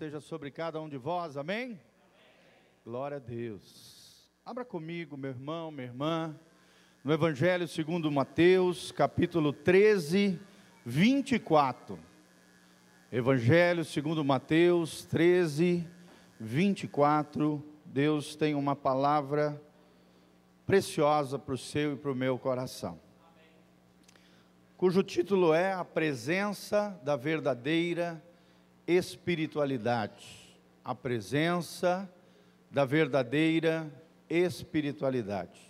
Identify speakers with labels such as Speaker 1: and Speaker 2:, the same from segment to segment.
Speaker 1: esteja sobre cada um de vós, amém? amém? Glória a Deus. Abra comigo, meu irmão, minha irmã, no Evangelho segundo Mateus, capítulo 13, 24. Evangelho segundo Mateus 13, 24. Deus tem uma palavra preciosa para o seu e para o meu coração. Cujo título é A Presença da Verdadeira espiritualidade. A presença da verdadeira espiritualidade.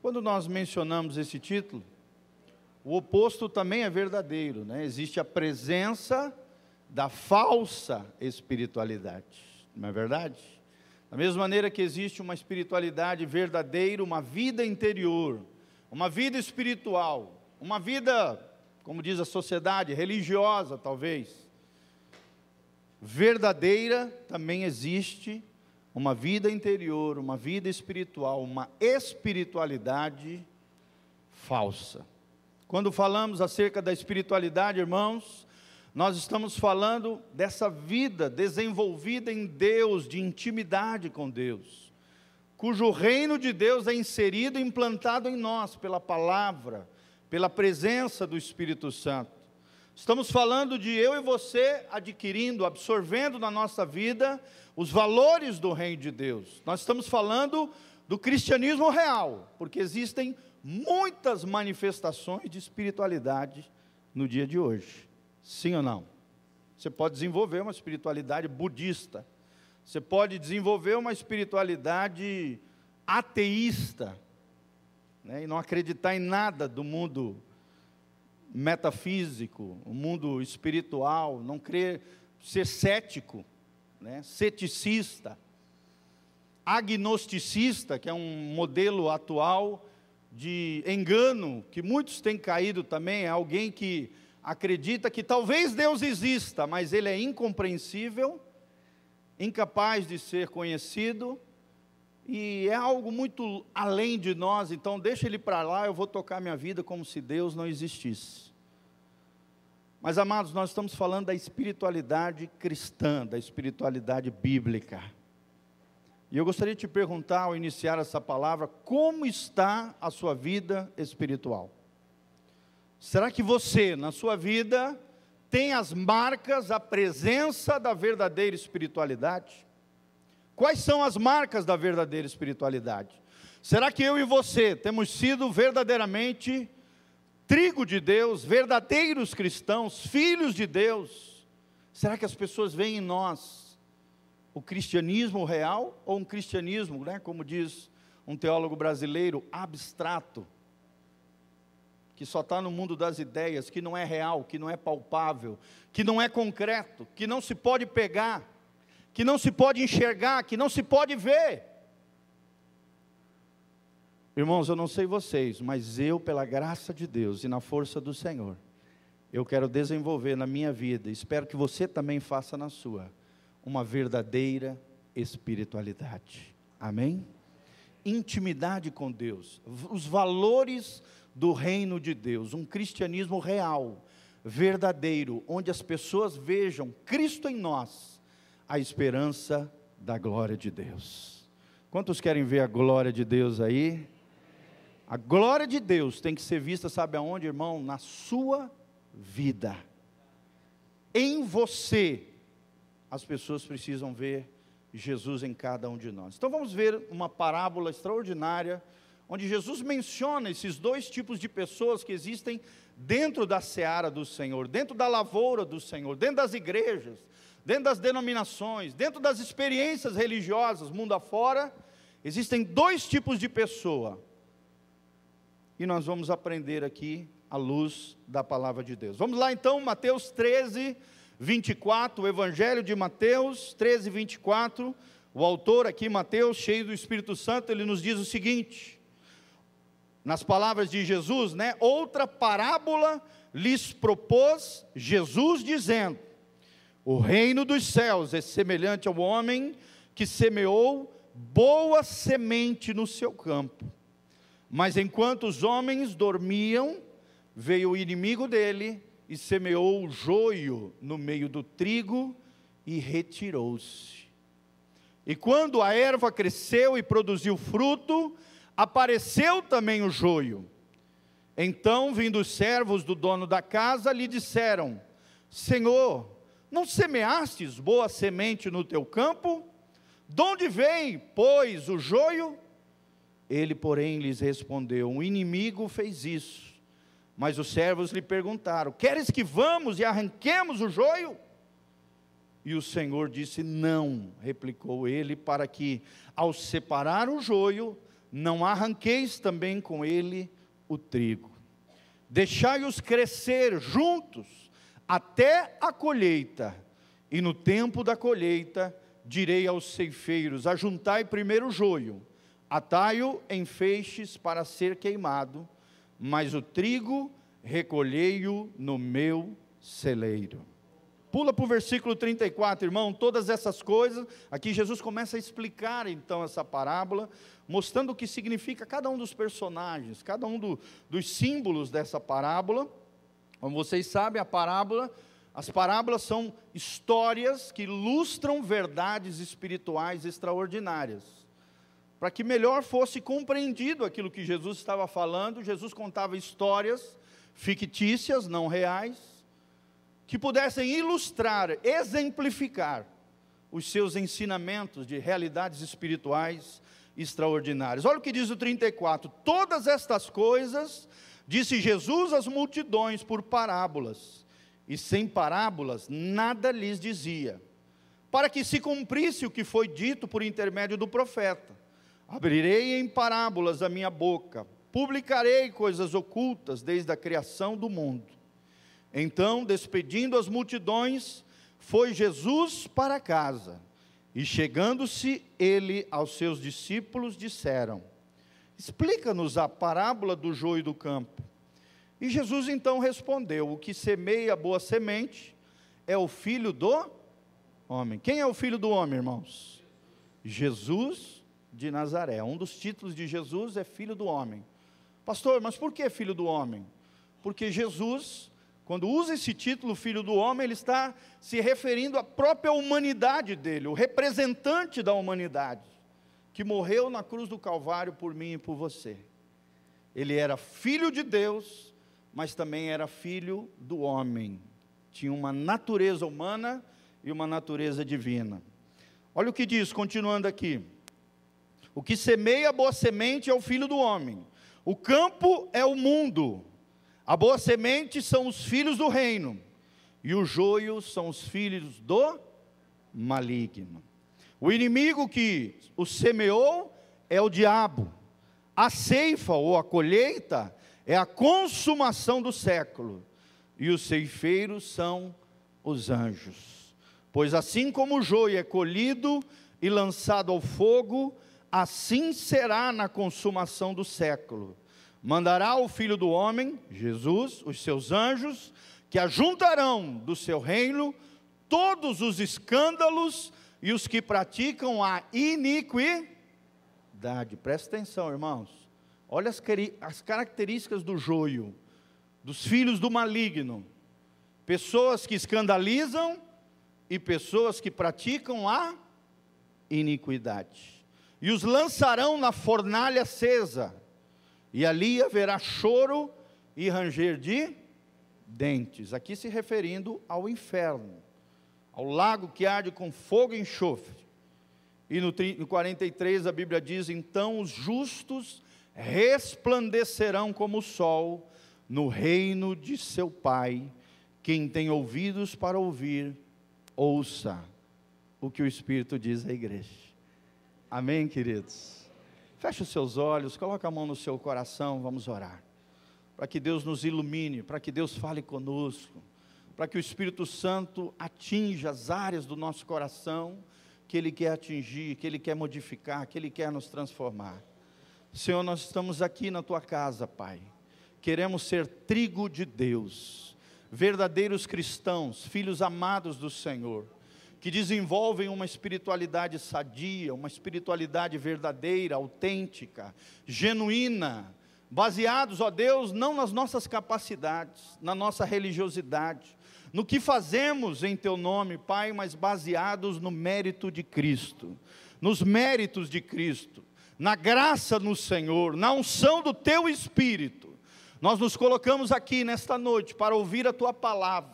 Speaker 1: Quando nós mencionamos esse título, o oposto também é verdadeiro, né? Existe a presença da falsa espiritualidade, não é verdade? Da mesma maneira que existe uma espiritualidade verdadeira, uma vida interior, uma vida espiritual, uma vida, como diz a sociedade, religiosa talvez, verdadeira, também existe uma vida interior, uma vida espiritual, uma espiritualidade falsa. Quando falamos acerca da espiritualidade, irmãos, nós estamos falando dessa vida desenvolvida em Deus, de intimidade com Deus, cujo reino de Deus é inserido e implantado em nós pela palavra, pela presença do Espírito Santo. Estamos falando de eu e você adquirindo, absorvendo na nossa vida os valores do reino de Deus. Nós estamos falando do cristianismo real, porque existem muitas manifestações de espiritualidade no dia de hoje. Sim ou não? Você pode desenvolver uma espiritualidade budista. Você pode desenvolver uma espiritualidade ateísta, né, e não acreditar em nada do mundo metafísico, o mundo espiritual, não crer, ser cético, né, ceticista, agnosticista, que é um modelo atual de engano, que muitos têm caído também, é alguém que acredita que talvez Deus exista, mas ele é incompreensível, incapaz de ser conhecido, e é algo muito além de nós, então deixa ele para lá, eu vou tocar minha vida como se Deus não existisse. Mas amados, nós estamos falando da espiritualidade cristã, da espiritualidade bíblica. E eu gostaria de te perguntar, ao iniciar essa palavra, como está a sua vida espiritual? Será que você, na sua vida, tem as marcas, a presença da verdadeira espiritualidade? Quais são as marcas da verdadeira espiritualidade? Será que eu e você temos sido verdadeiramente trigo de Deus, verdadeiros cristãos, filhos de Deus? Será que as pessoas veem em nós o cristianismo real ou um cristianismo, né, como diz um teólogo brasileiro, abstrato? que só está no mundo das ideias, que não é real, que não é palpável, que não é concreto, que não se pode pegar que não se pode enxergar, que não se pode ver. Irmãos, eu não sei vocês, mas eu, pela graça de Deus e na força do Senhor, eu quero desenvolver na minha vida, espero que você também faça na sua, uma verdadeira espiritualidade. Amém? Intimidade com Deus, os valores do reino de Deus, um cristianismo real, verdadeiro, onde as pessoas vejam Cristo em nós a esperança da glória de Deus. Quantos querem ver a glória de Deus aí? A glória de Deus tem que ser vista, sabe aonde, irmão? Na sua vida. Em você, as pessoas precisam ver Jesus em cada um de nós. Então vamos ver uma parábola extraordinária, onde Jesus menciona esses dois tipos de pessoas que existem dentro da seara do Senhor, dentro da lavoura do Senhor, dentro das igrejas, dentro das denominações, dentro das experiências religiosas, mundo afora, existem dois tipos de pessoa. E nós vamos aprender aqui à luz da palavra de Deus. Vamos lá então, Mateus 13, 24, o Evangelho de Mateus 13, 24. O autor aqui, Mateus, cheio do Espírito Santo, ele nos diz o seguinte: nas palavras de Jesus, né? Outra parábola lhes propôs Jesus, dizendo: o reino dos céus é semelhante ao homem que semeou boa semente no seu campo. Mas enquanto os homens dormiam, veio o inimigo dele e semeou o joio no meio do trigo e retirou-se. E quando a erva cresceu e produziu fruto, apareceu também o joio. Então, vindo os servos do dono da casa, lhe disseram: Senhor, não semeastes boa semente no teu campo? De onde vem, pois, o joio? Ele, porém, lhes respondeu: O inimigo fez isso. Mas os servos lhe perguntaram: Queres que vamos e arranquemos o joio? E o Senhor disse: Não, replicou ele, para que, ao separar o joio, não arranqueis também com ele o trigo. Deixai-os crescer juntos até a colheita, e no tempo da colheita direi aos ceifeiros: Ajuntai primeiro o joio, atai-o em feixes para ser queimado, mas o trigo recolhei-o no meu celeiro. Pula para o versículo 34, irmão, todas essas coisas. Aqui Jesus começa a explicar então essa parábola, mostrando o que significa cada um dos personagens, cada um do, dos símbolos dessa parábola. Como vocês sabem, a parábola, as parábolas são histórias que ilustram verdades espirituais extraordinárias. Para que melhor fosse compreendido aquilo que Jesus estava falando, Jesus contava histórias fictícias, não reais, que pudessem ilustrar, exemplificar os seus ensinamentos de realidades espirituais extraordinárias. Olha o que diz o 34: Todas estas coisas disse Jesus às multidões por parábolas, e sem parábolas nada lhes dizia, para que se cumprisse o que foi dito por intermédio do profeta: Abrirei em parábolas a minha boca, publicarei coisas ocultas desde a criação do mundo. Então, despedindo as multidões, foi Jesus para casa. E chegando-se ele aos seus discípulos, disseram: Explica-nos a parábola do joio do campo. E Jesus então respondeu: O que semeia boa semente é o filho do homem. Quem é o filho do homem, irmãos? Jesus de Nazaré. Um dos títulos de Jesus é filho do homem. Pastor, mas por que filho do homem? Porque Jesus quando usa esse título, filho do homem, ele está se referindo à própria humanidade dele, o representante da humanidade, que morreu na cruz do Calvário por mim e por você. Ele era filho de Deus, mas também era filho do homem. Tinha uma natureza humana e uma natureza divina. Olha o que diz, continuando aqui. O que semeia boa semente é o filho do homem. O campo é o mundo. A boa semente são os filhos do reino, e o joio são os filhos do maligno. O inimigo que o semeou é o diabo. A ceifa ou a colheita é a consumação do século, e os ceifeiros são os anjos. Pois assim como o joio é colhido e lançado ao fogo, assim será na consumação do século mandará o Filho do Homem, Jesus, os seus anjos, que ajuntarão do seu reino todos os escândalos e os que praticam a iniquidade. Presta atenção, irmãos. Olha as, as características do joio, dos filhos do maligno. Pessoas que escandalizam e pessoas que praticam a iniquidade. E os lançarão na fornalha acesa e ali haverá choro e ranger de dentes. Aqui se referindo ao inferno, ao lago que arde com fogo e enxofre. E no, no 43 a Bíblia diz: Então os justos resplandecerão como o sol no reino de seu Pai. Quem tem ouvidos para ouvir, ouça o que o Espírito diz à igreja. Amém, queridos? Feche os seus olhos, coloque a mão no seu coração, vamos orar. Para que Deus nos ilumine, para que Deus fale conosco, para que o Espírito Santo atinja as áreas do nosso coração que Ele quer atingir, que Ele quer modificar, que Ele quer nos transformar. Senhor, nós estamos aqui na tua casa, Pai. Queremos ser trigo de Deus, verdadeiros cristãos, filhos amados do Senhor que desenvolvem uma espiritualidade sadia, uma espiritualidade verdadeira, autêntica, genuína, baseados, ó Deus, não nas nossas capacidades, na nossa religiosidade, no que fazemos em Teu nome, Pai, mas baseados no mérito de Cristo, nos méritos de Cristo, na graça no Senhor, na unção do Teu Espírito. Nós nos colocamos aqui nesta noite para ouvir a Tua palavra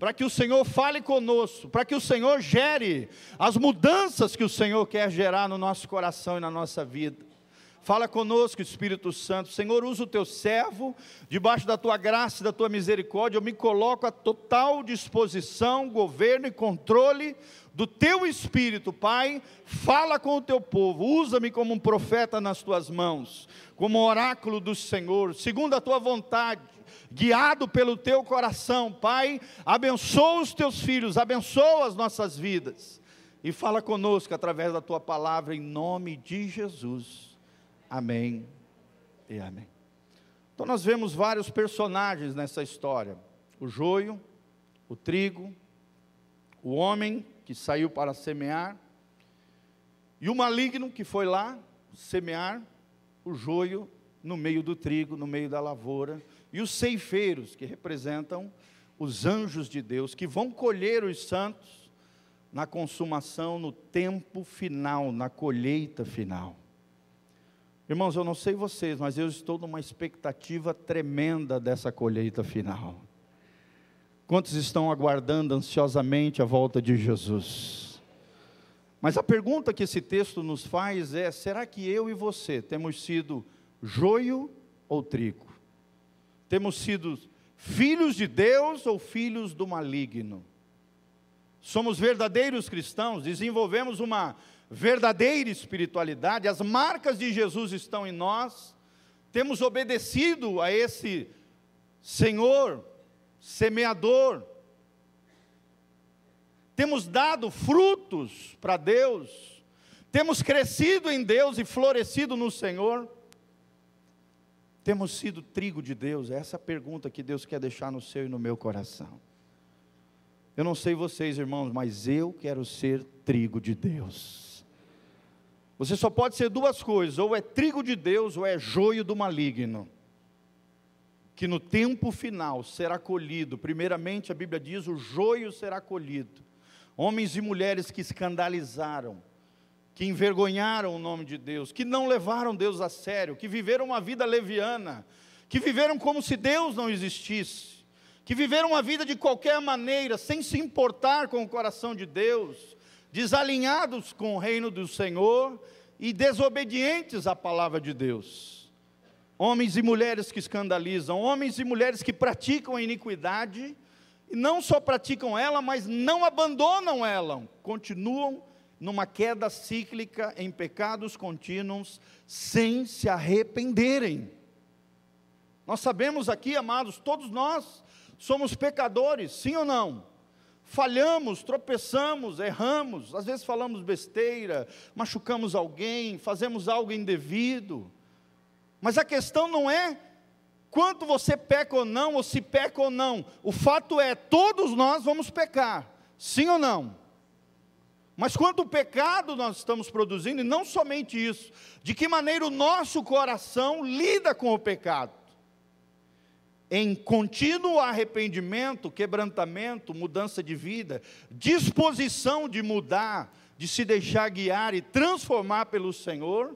Speaker 1: para que o Senhor fale conosco, para que o Senhor gere as mudanças que o Senhor quer gerar no nosso coração e na nossa vida. Fala conosco, Espírito Santo. Senhor, usa o teu servo, debaixo da tua graça e da tua misericórdia, eu me coloco à total disposição, governo e controle do teu Espírito, Pai. Fala com o teu povo, usa-me como um profeta nas tuas mãos, como oráculo do Senhor, segundo a tua vontade guiado pelo teu coração, Pai, abençoa os teus filhos, abençoa as nossas vidas, e fala conosco através da tua palavra, em nome de Jesus. Amém e amém. Então, nós vemos vários personagens nessa história: o joio, o trigo, o homem que saiu para semear, e o maligno que foi lá semear o joio no meio do trigo, no meio da lavoura, e os ceifeiros, que representam os anjos de Deus, que vão colher os santos na consumação, no tempo final, na colheita final. Irmãos, eu não sei vocês, mas eu estou numa expectativa tremenda dessa colheita final. Quantos estão aguardando ansiosamente a volta de Jesus? Mas a pergunta que esse texto nos faz é: será que eu e você temos sido joio ou trigo? Temos sido filhos de Deus ou filhos do maligno? Somos verdadeiros cristãos, desenvolvemos uma verdadeira espiritualidade, as marcas de Jesus estão em nós, temos obedecido a esse Senhor, semeador, temos dado frutos para Deus, temos crescido em Deus e florescido no Senhor. Temos sido trigo de Deus? É essa pergunta que Deus quer deixar no seu e no meu coração. Eu não sei vocês, irmãos, mas eu quero ser trigo de Deus. Você só pode ser duas coisas: ou é trigo de Deus, ou é joio do maligno. Que no tempo final será colhido. Primeiramente, a Bíblia diz: o joio será colhido. Homens e mulheres que escandalizaram, que envergonharam o nome de Deus, que não levaram Deus a sério, que viveram uma vida leviana, que viveram como se Deus não existisse, que viveram uma vida de qualquer maneira, sem se importar com o coração de Deus, desalinhados com o reino do Senhor e desobedientes à palavra de Deus. Homens e mulheres que escandalizam, homens e mulheres que praticam a iniquidade, e não só praticam ela, mas não abandonam ela, continuam numa queda cíclica em pecados contínuos, sem se arrependerem. Nós sabemos aqui, amados, todos nós somos pecadores, sim ou não? Falhamos, tropeçamos, erramos, às vezes falamos besteira, machucamos alguém, fazemos algo indevido. Mas a questão não é quanto você peca ou não, ou se peca ou não. O fato é, todos nós vamos pecar, sim ou não? Mas quanto pecado nós estamos produzindo, e não somente isso, de que maneira o nosso coração lida com o pecado. Em contínuo arrependimento, quebrantamento, mudança de vida, disposição de mudar, de se deixar guiar e transformar pelo Senhor,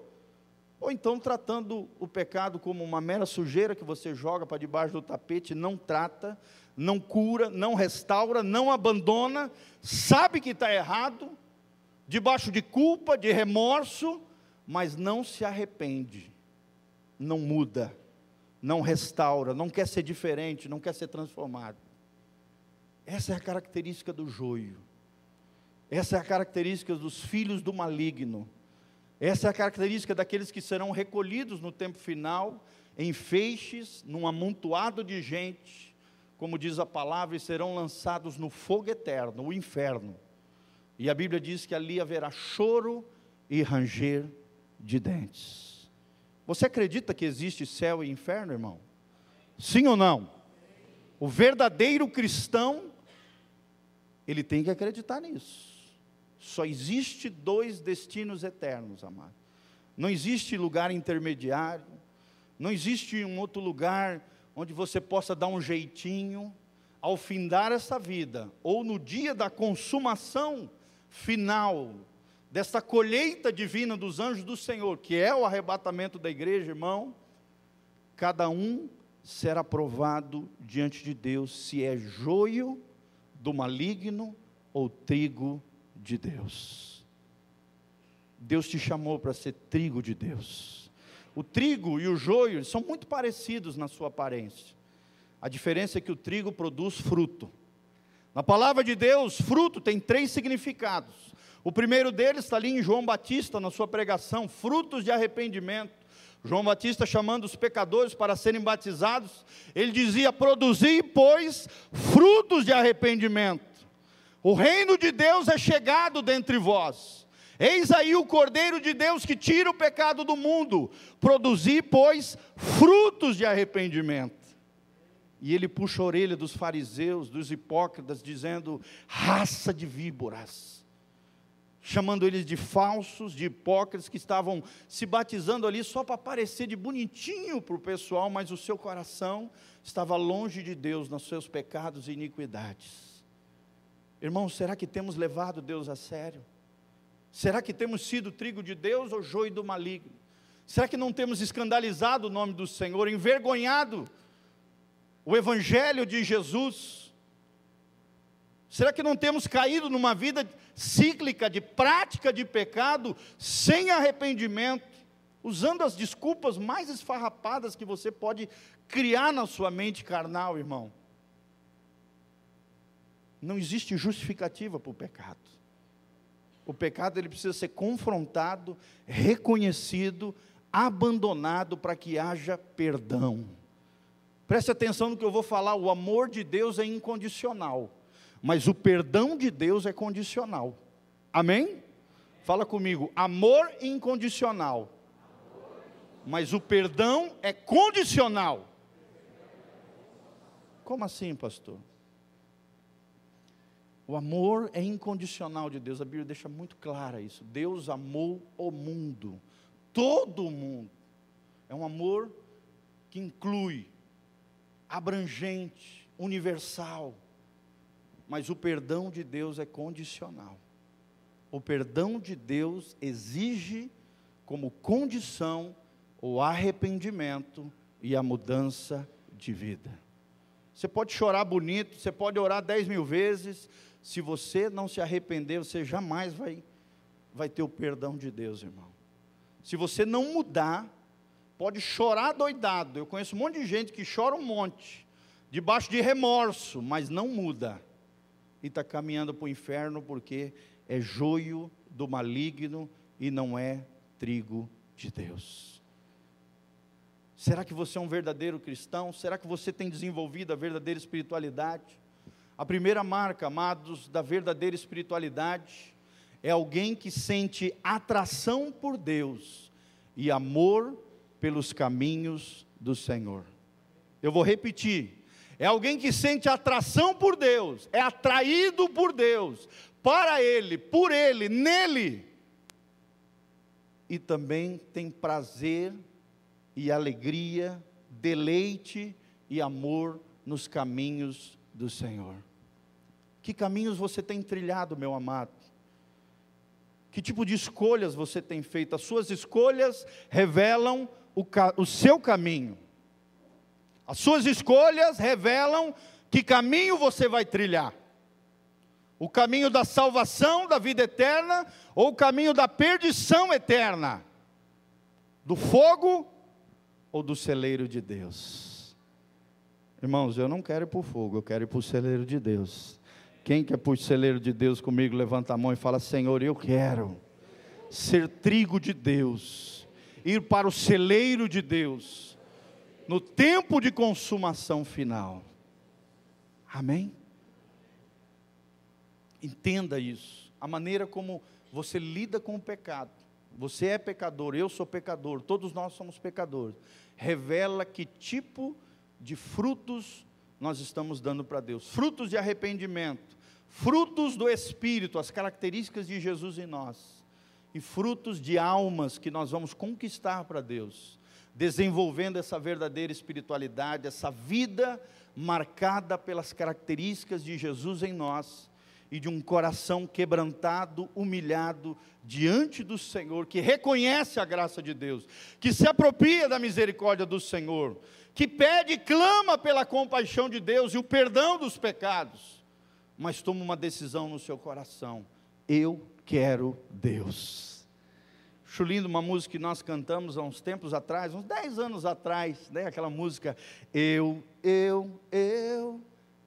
Speaker 1: ou então tratando o pecado como uma mera sujeira que você joga para debaixo do tapete, não trata, não cura, não restaura, não abandona, sabe que está errado, debaixo de culpa, de remorso, mas não se arrepende, não muda, não restaura, não quer ser diferente, não quer ser transformado. Essa é a característica do joio. Essa é a característica dos filhos do maligno. Essa é a característica daqueles que serão recolhidos no tempo final, em feixes, num amontoado de gente, como diz a palavra, e serão lançados no fogo eterno, o inferno. E a Bíblia diz que ali haverá choro e ranger de dentes. Você acredita que existe céu e inferno, irmão? Sim ou não? O verdadeiro cristão, ele tem que acreditar nisso. Só existe dois destinos eternos, amado. Não existe lugar intermediário, não existe um outro lugar onde você possa dar um jeitinho, ao findar essa vida, ou no dia da consumação final, desta colheita divina dos anjos do Senhor, que é o arrebatamento da igreja, irmão, cada um será provado diante de Deus se é joio do maligno ou trigo de Deus. Deus te chamou para ser trigo de Deus. O trigo e o joio são muito parecidos na sua aparência. A diferença é que o trigo produz fruto. Na palavra de Deus, fruto tem três significados. O primeiro deles está ali em João Batista, na sua pregação, frutos de arrependimento. João Batista chamando os pecadores para serem batizados, ele dizia: Produzi, pois, frutos de arrependimento. O reino de Deus é chegado dentre vós. Eis aí o Cordeiro de Deus que tira o pecado do mundo. Produzi, pois, frutos de arrependimento. E ele puxa a orelha dos fariseus, dos hipócritas, dizendo: raça de víboras. Chamando eles de falsos, de hipócritas, que estavam se batizando ali só para parecer de bonitinho para o pessoal, mas o seu coração estava longe de Deus nos seus pecados e iniquidades. Irmãos, será que temos levado Deus a sério? Será que temos sido trigo de Deus ou joio do maligno? Será que não temos escandalizado o nome do Senhor, envergonhado o Evangelho de Jesus? Será que não temos caído numa vida cíclica de prática de pecado sem arrependimento, usando as desculpas mais esfarrapadas que você pode criar na sua mente carnal, irmão? Não existe justificativa para o pecado. O pecado ele precisa ser confrontado, reconhecido, abandonado para que haja perdão. Preste atenção no que eu vou falar: o amor de Deus é incondicional, mas o perdão de Deus é condicional. Amém? Fala comigo: amor incondicional, mas o perdão é condicional. Como assim, pastor? O amor é incondicional de Deus, a Bíblia deixa muito clara isso. Deus amou o mundo, todo mundo. É um amor que inclui abrangente, universal. Mas o perdão de Deus é condicional. O perdão de Deus exige como condição o arrependimento e a mudança de vida. Você pode chorar bonito, você pode orar dez mil vezes, se você não se arrepender, você jamais vai, vai ter o perdão de Deus, irmão. Se você não mudar, pode chorar doidado. Eu conheço um monte de gente que chora um monte, debaixo de remorso, mas não muda. E está caminhando para o inferno porque é joio do maligno e não é trigo de Deus. Será que você é um verdadeiro cristão? Será que você tem desenvolvido a verdadeira espiritualidade? A primeira marca, amados, da verdadeira espiritualidade é alguém que sente atração por Deus e amor pelos caminhos do Senhor. Eu vou repetir. É alguém que sente atração por Deus, é atraído por Deus, para Ele, por Ele, nele. E também tem prazer e alegria, deleite e amor nos caminhos do Senhor. Que caminhos você tem trilhado, meu amado? Que tipo de escolhas você tem feito? As suas escolhas revelam o, o seu caminho. As suas escolhas revelam que caminho você vai trilhar. O caminho da salvação, da vida eterna, ou o caminho da perdição eterna? Do fogo ou do celeiro de Deus? Irmãos, eu não quero ir para o fogo, eu quero ir para o celeiro de Deus. Quem quer para o celeiro de Deus comigo, levanta a mão e fala: Senhor, eu quero ser trigo de Deus ir para o celeiro de Deus, no tempo de consumação final. Amém? Entenda isso. A maneira como você lida com o pecado. Você é pecador, eu sou pecador, todos nós somos pecadores. Revela que tipo de frutos nós estamos dando para Deus. Frutos de arrependimento, frutos do Espírito, as características de Jesus em nós e frutos de almas que nós vamos conquistar para Deus, desenvolvendo essa verdadeira espiritualidade, essa vida marcada pelas características de Jesus em nós e de um coração quebrantado, humilhado diante do Senhor, que reconhece a graça de Deus, que se apropria da misericórdia do Senhor, que pede e clama pela compaixão de Deus e o perdão dos pecados, mas toma uma decisão no seu coração: eu quero Deus. Acho lindo uma música que nós cantamos há uns tempos atrás, uns 10 anos atrás, né? aquela música, eu, eu, eu,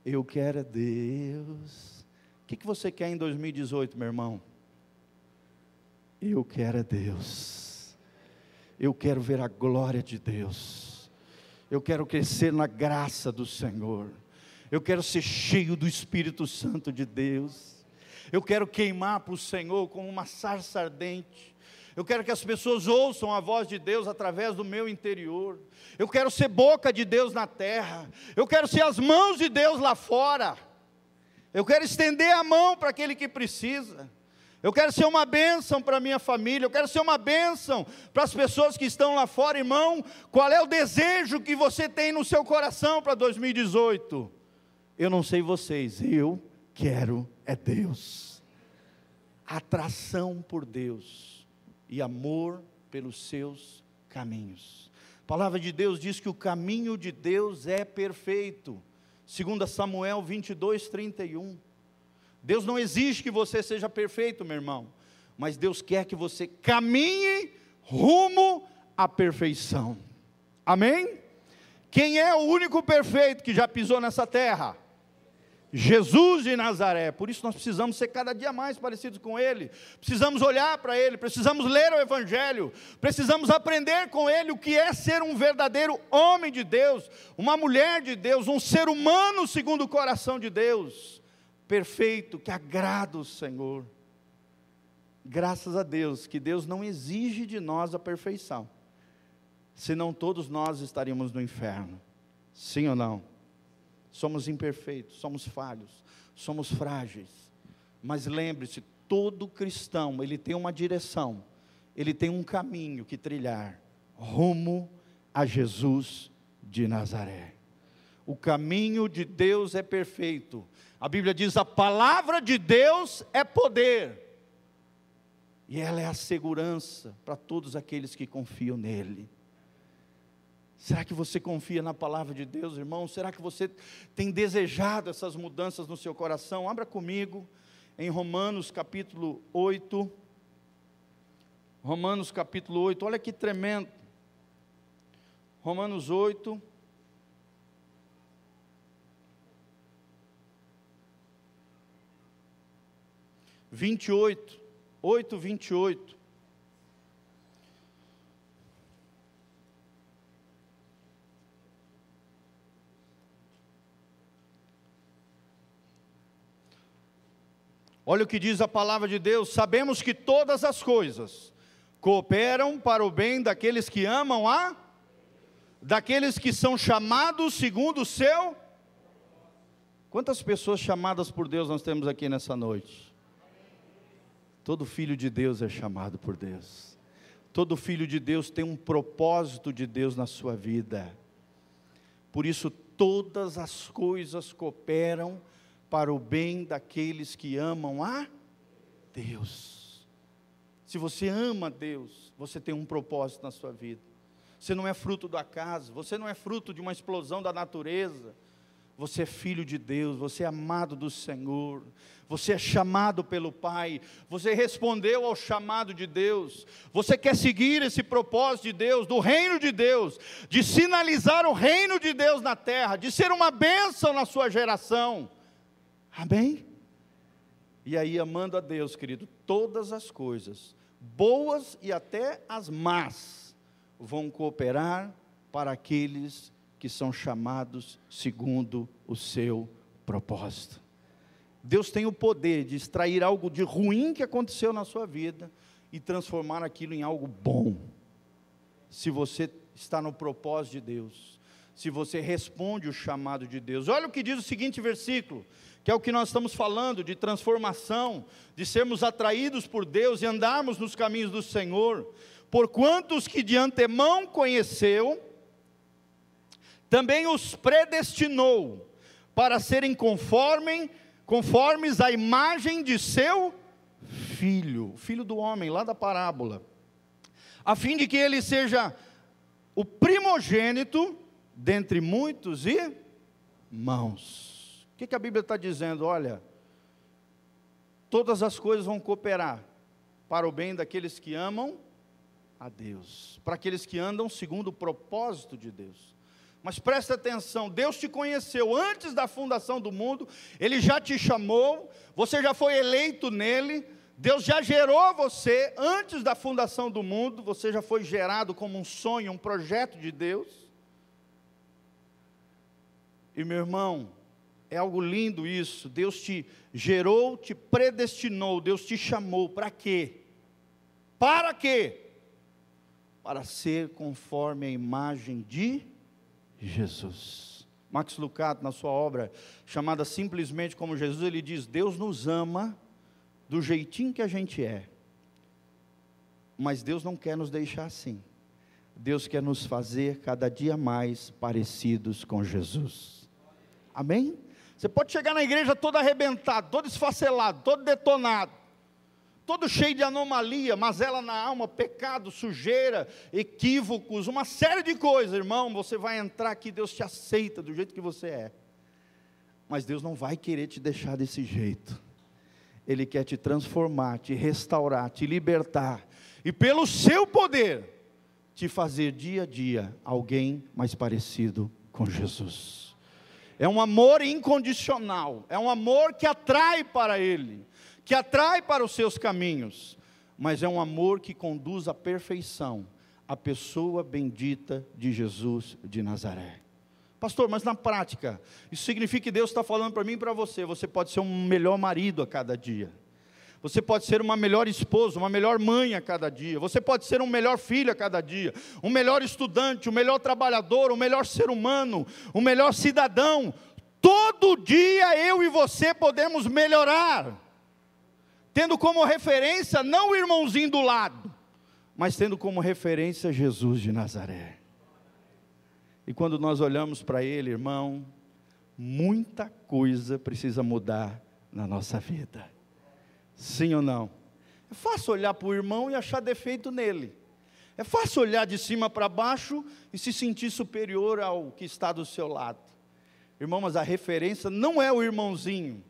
Speaker 1: eu quero Deus. O que, que você quer em 2018, meu irmão? Eu quero é Deus. Eu quero ver a glória de Deus. Eu quero crescer na graça do Senhor. Eu quero ser cheio do Espírito Santo de Deus. Eu quero queimar para o Senhor como uma sarça ardente. Eu quero que as pessoas ouçam a voz de Deus através do meu interior. Eu quero ser boca de Deus na terra. Eu quero ser as mãos de Deus lá fora. Eu quero estender a mão para aquele que precisa. Eu quero ser uma bênção para a minha família, eu quero ser uma bênção para as pessoas que estão lá fora, irmão. Qual é o desejo que você tem no seu coração para 2018? Eu não sei vocês, eu quero é Deus. Atração por Deus e amor pelos seus caminhos. A palavra de Deus diz que o caminho de Deus é perfeito. Segundo Samuel 22, 31. Deus não exige que você seja perfeito, meu irmão, mas Deus quer que você caminhe rumo à perfeição. Amém? Quem é o único perfeito que já pisou nessa terra? Jesus de Nazaré. Por isso nós precisamos ser cada dia mais parecidos com Ele. Precisamos olhar para Ele, precisamos ler o Evangelho, precisamos aprender com Ele o que é ser um verdadeiro homem de Deus, uma mulher de Deus, um ser humano segundo o coração de Deus, perfeito, que agrada o Senhor. Graças a Deus, que Deus não exige de nós a perfeição, senão todos nós estaríamos no inferno. Sim ou não? Somos imperfeitos, somos falhos, somos frágeis. Mas lembre-se, todo cristão, ele tem uma direção, ele tem um caminho que trilhar, rumo a Jesus de Nazaré. O caminho de Deus é perfeito. A Bíblia diz: a palavra de Deus é poder. E ela é a segurança para todos aqueles que confiam nele. Será que você confia na palavra de Deus, irmão? Será que você tem desejado essas mudanças no seu coração? Abra comigo em Romanos capítulo 8. Romanos capítulo 8, olha que tremendo. Romanos 8. Vinte e oito, oito, vinte e oito. Olha o que diz a palavra de Deus: sabemos que todas as coisas cooperam para o bem daqueles que amam a, daqueles que são chamados segundo o seu. Quantas pessoas chamadas por Deus nós temos aqui nessa noite? Todo filho de Deus é chamado por Deus. Todo filho de Deus tem um propósito de Deus na sua vida. Por isso, todas as coisas cooperam para o bem daqueles que amam a Deus. Se você ama Deus, você tem um propósito na sua vida. Você não é fruto do acaso, você não é fruto de uma explosão da natureza. Você é filho de Deus, você é amado do Senhor, você é chamado pelo Pai, você respondeu ao chamado de Deus, você quer seguir esse propósito de Deus, do reino de Deus, de sinalizar o reino de Deus na terra, de ser uma bênção na sua geração. Amém? E aí, amando a Deus, querido, todas as coisas, boas e até as más, vão cooperar para aqueles que são chamados segundo o seu propósito. Deus tem o poder de extrair algo de ruim que aconteceu na sua vida e transformar aquilo em algo bom. Se você está no propósito de Deus, se você responde o chamado de Deus. Olha o que diz o seguinte versículo: que é o que nós estamos falando de transformação, de sermos atraídos por Deus e andarmos nos caminhos do Senhor. Por quantos que de antemão conheceu, também os predestinou para serem conforme, conformes à imagem de seu filho, filho do homem, lá da parábola, a fim de que ele seja o primogênito dentre muitos irmãos. O que, que a Bíblia está dizendo? Olha, todas as coisas vão cooperar para o bem daqueles que amam a Deus, para aqueles que andam segundo o propósito de Deus. Mas presta atenção, Deus te conheceu antes da fundação do mundo, Ele já te chamou, você já foi eleito nele, Deus já gerou você antes da fundação do mundo, você já foi gerado como um sonho, um projeto de Deus. E meu irmão, é algo lindo isso. Deus te gerou, te predestinou, Deus te chamou para quê? Para quê? Para ser conforme a imagem de Jesus. Max Lucato, na sua obra chamada simplesmente como Jesus, ele diz: Deus nos ama do jeitinho que a gente é, mas Deus não quer nos deixar assim. Deus quer nos fazer cada dia mais parecidos com Jesus. Amém? Você pode chegar na igreja todo arrebentado, todo esfacelado, todo detonado, todo cheio de anomalia, mazela na alma, pecado, sujeira, equívocos, uma série de coisas, irmão. Você vai entrar aqui, Deus te aceita do jeito que você é. Mas Deus não vai querer te deixar desse jeito. Ele quer te transformar, te restaurar, te libertar, e pelo seu poder, te fazer dia a dia alguém mais parecido com Jesus. É um amor incondicional, é um amor que atrai para Ele que atrai para os seus caminhos, mas é um amor que conduz à perfeição, a pessoa bendita de Jesus de Nazaré. Pastor, mas na prática, isso significa que Deus está falando para mim e para você: você pode ser um melhor marido a cada dia, você pode ser uma melhor esposa, uma melhor mãe a cada dia, você pode ser um melhor filho a cada dia, um melhor estudante, um melhor trabalhador, um melhor ser humano, um melhor cidadão. Todo dia eu e você podemos melhorar tendo como referência não o irmãozinho do lado, mas tendo como referência Jesus de Nazaré. E quando nós olhamos para ele, irmão, muita coisa precisa mudar na nossa vida. Sim ou não? É fácil olhar para o irmão e achar defeito nele. É fácil olhar de cima para baixo e se sentir superior ao que está do seu lado. Irmão, mas a referência não é o irmãozinho,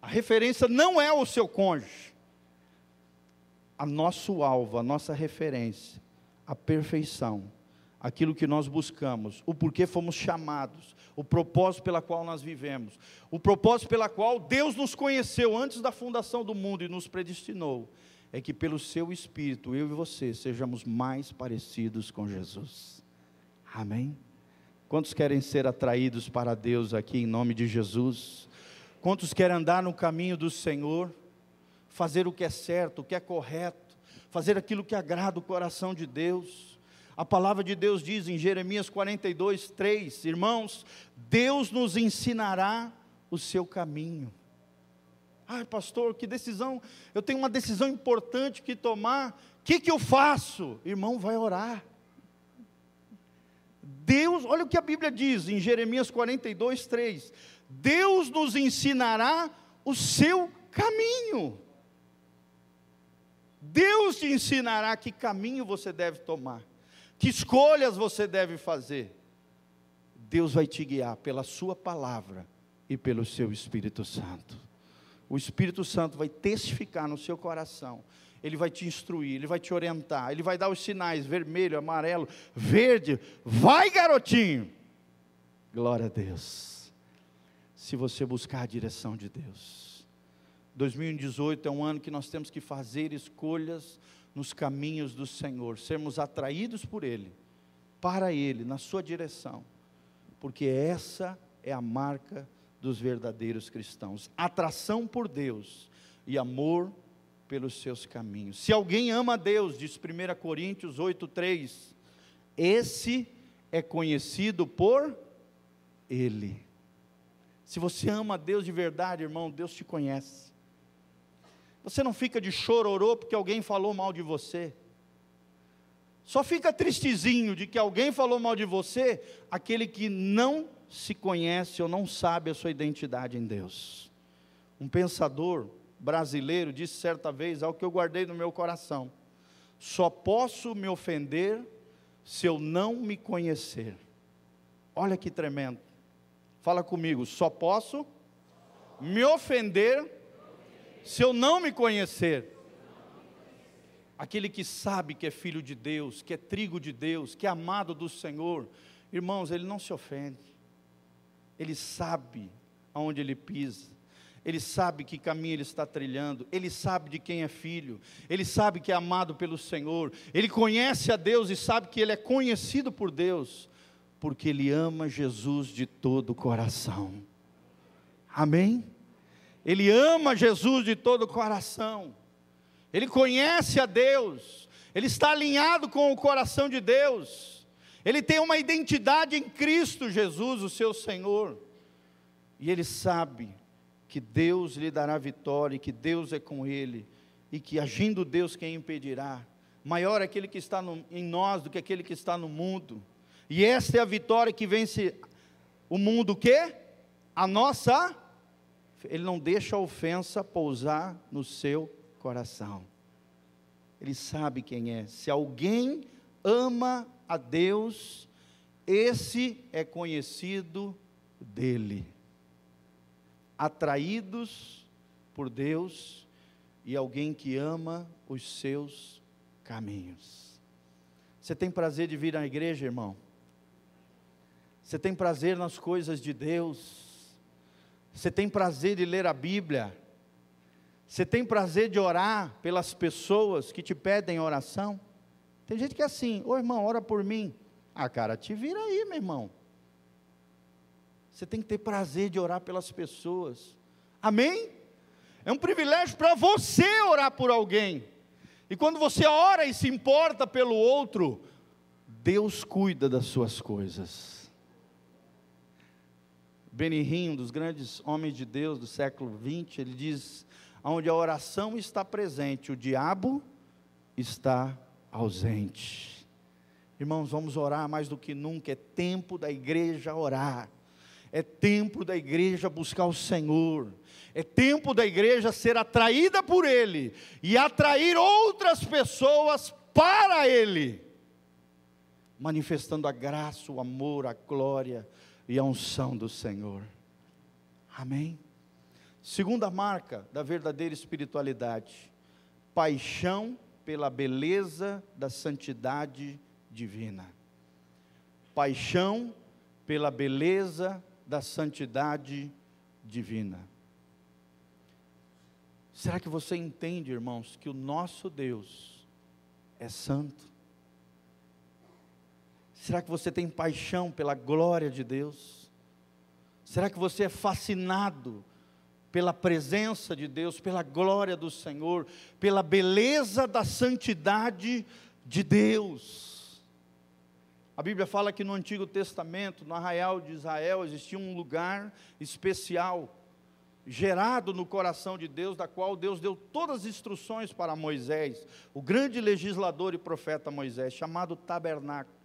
Speaker 1: a referência não é o seu cônjuge. A nosso alvo, a nossa referência, a perfeição, aquilo que nós buscamos, o porquê fomos chamados, o propósito pela qual nós vivemos, o propósito pela qual Deus nos conheceu antes da fundação do mundo e nos predestinou, é que pelo seu espírito eu e você sejamos mais parecidos com Jesus. Amém. Quantos querem ser atraídos para Deus aqui em nome de Jesus? Quantos querem andar no caminho do Senhor, fazer o que é certo, o que é correto, fazer aquilo que agrada o coração de Deus? A palavra de Deus diz em Jeremias 42, 3: Irmãos, Deus nos ensinará o seu caminho. Ai, pastor, que decisão, eu tenho uma decisão importante que tomar, o que, que eu faço? Irmão, vai orar. Deus, olha o que a Bíblia diz em Jeremias 42, 3: Deus nos ensinará o seu caminho. Deus te ensinará que caminho você deve tomar, que escolhas você deve fazer. Deus vai te guiar pela Sua palavra e pelo seu Espírito Santo. O Espírito Santo vai testificar no seu coração, ele vai te instruir, ele vai te orientar, ele vai dar os sinais vermelho, amarelo, verde. Vai, garotinho! Glória a Deus se você buscar a direção de Deus. 2018 é um ano que nós temos que fazer escolhas nos caminhos do Senhor, sermos atraídos por Ele, para Ele, na Sua direção, porque essa é a marca dos verdadeiros cristãos: atração por Deus e amor pelos seus caminhos. Se alguém ama a Deus, diz 1 Coríntios 8,3, esse é conhecido por Ele. Se você ama a Deus de verdade, irmão, Deus te conhece. Você não fica de chororô porque alguém falou mal de você. Só fica tristezinho de que alguém falou mal de você, aquele que não se conhece ou não sabe a sua identidade em Deus. Um pensador brasileiro disse certa vez algo que eu guardei no meu coração: só posso me ofender se eu não me conhecer. Olha que tremendo. Fala comigo, só posso me ofender se eu não me conhecer. Aquele que sabe que é filho de Deus, que é trigo de Deus, que é amado do Senhor, irmãos, ele não se ofende, ele sabe aonde ele pisa, ele sabe que caminho ele está trilhando, ele sabe de quem é filho, ele sabe que é amado pelo Senhor, ele conhece a Deus e sabe que ele é conhecido por Deus, porque ele ama Jesus de todo o coração. Amém? Ele ama Jesus de todo o coração. Ele conhece a Deus. Ele está alinhado com o coração de Deus. Ele tem uma identidade em Cristo Jesus, o seu Senhor. E ele sabe que Deus lhe dará vitória, e que Deus é com ele, e que agindo Deus quem impedirá. Maior é aquele que está no, em nós do que aquele que está no mundo. E esta é a vitória que vence o mundo, o quê? A nossa ele não deixa a ofensa pousar no seu coração. Ele sabe quem é. Se alguém ama a Deus, esse é conhecido dele. Atraídos por Deus e alguém que ama os seus caminhos. Você tem prazer de vir à igreja, irmão? Você tem prazer nas coisas de Deus? Você tem prazer de ler a Bíblia? Você tem prazer de orar pelas pessoas que te pedem oração? Tem gente que é assim, ô irmão, ora por mim. Ah, cara, te vira aí, meu irmão. Você tem que ter prazer de orar pelas pessoas. Amém? É um privilégio para você orar por alguém. E quando você ora e se importa pelo outro, Deus cuida das suas coisas. Benihim, um dos grandes homens de Deus do século XX, ele diz: onde a oração está presente, o diabo está ausente. Irmãos, vamos orar mais do que nunca, é tempo da igreja orar, é tempo da igreja buscar o Senhor, é tempo da igreja ser atraída por Ele e atrair outras pessoas para Ele, manifestando a graça, o amor, a glória, e a unção do Senhor. Amém? Segunda marca da verdadeira espiritualidade: paixão pela beleza da santidade divina. Paixão pela beleza da santidade divina. Será que você entende, irmãos, que o nosso Deus é santo? Será que você tem paixão pela glória de Deus? Será que você é fascinado pela presença de Deus, pela glória do Senhor, pela beleza da santidade de Deus? A Bíblia fala que no Antigo Testamento, no arraial de Israel, existia um lugar especial, gerado no coração de Deus, da qual Deus deu todas as instruções para Moisés, o grande legislador e profeta Moisés, chamado tabernáculo.